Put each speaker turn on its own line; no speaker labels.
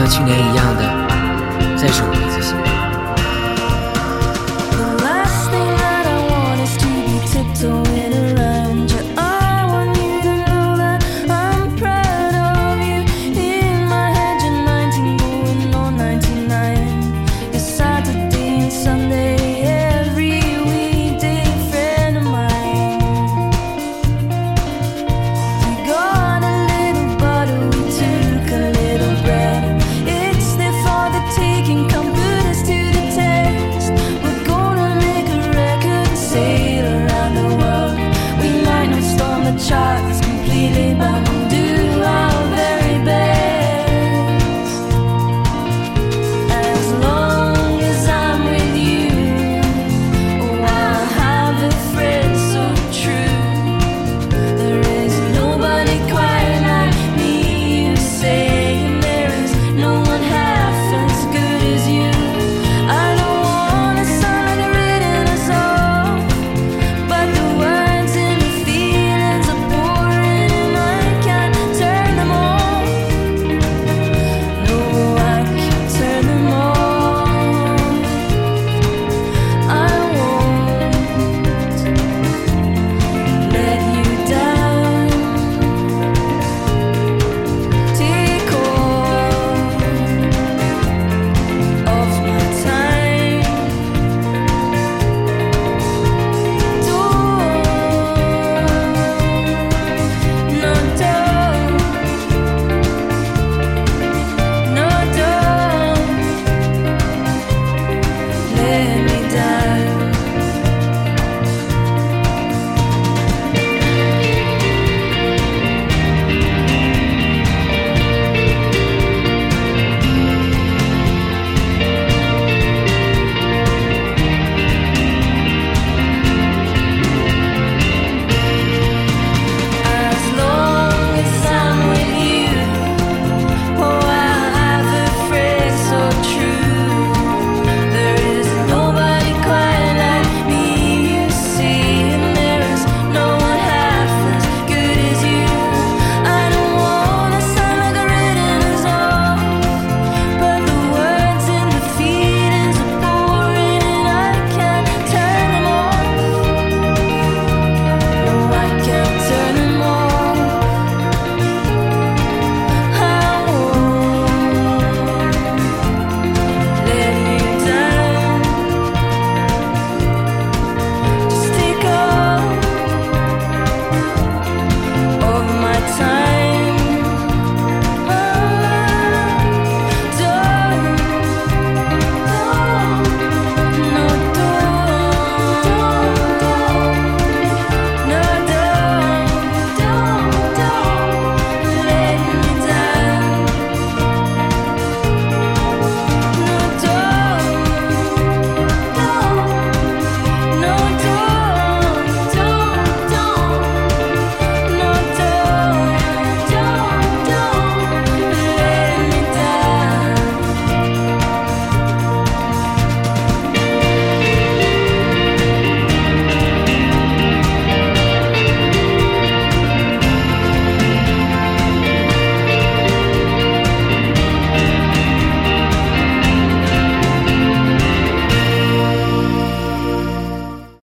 像去年一样的再上一次新。les mains.